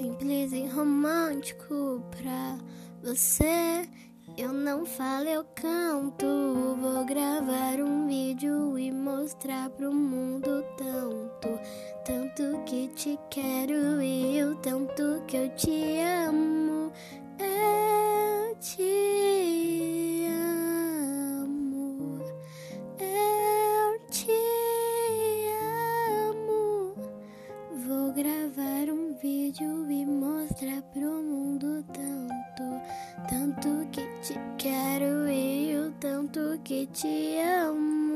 bem romântico pra você. Eu não falo, eu canto. Vou gravar um vídeo e mostrar pro mundo tanto, tanto que te quero e o tanto que eu te amo. Eu te amo. Eu te amo. Vou gravar e mostrar pro mundo tanto, tanto que te quero e o tanto que te amo.